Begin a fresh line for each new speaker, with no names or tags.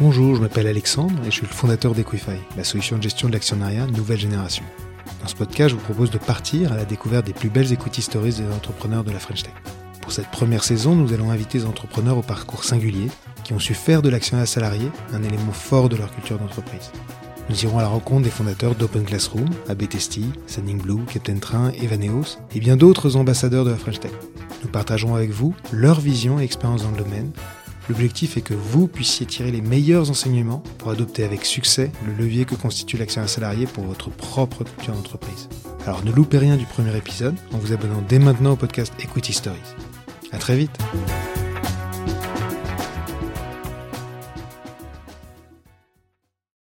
Bonjour, je m'appelle Alexandre et je suis le fondateur d'Equify, la solution de gestion de l'actionnariat nouvelle génération. Dans ce podcast, je vous propose de partir à la découverte des plus belles écoutes historiques des entrepreneurs de la French Tech. Pour cette première saison, nous allons inviter des entrepreneurs au parcours singulier qui ont su faire de l'actionnariat salarié un élément fort de leur culture d'entreprise. Nous irons à la rencontre des fondateurs d'Open Classroom, AB Testy, Sending Blue, Captain Train, Evaneos et bien d'autres ambassadeurs de la French Tech. Nous partagerons avec vous leur vision et expérience dans le domaine L'objectif est que vous puissiez tirer les meilleurs enseignements pour adopter avec succès le levier que constitue l'action salarié pour votre propre culture d'entreprise. Alors ne loupez rien du premier épisode en vous abonnant dès maintenant au podcast Equity Stories. À très vite